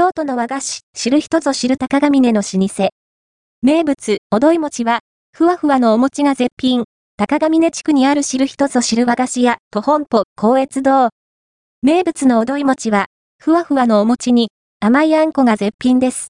京都の和菓子、知る人ぞ知る高ヶ峰の老舗。名物、おどい餅は、ふわふわのお餅が絶品。高ヶ峰地区にある知る人ぞ知る和菓子屋、と本舗、高越堂。名物のおどい餅は、ふわふわのお餅に、甘いあんこが絶品です。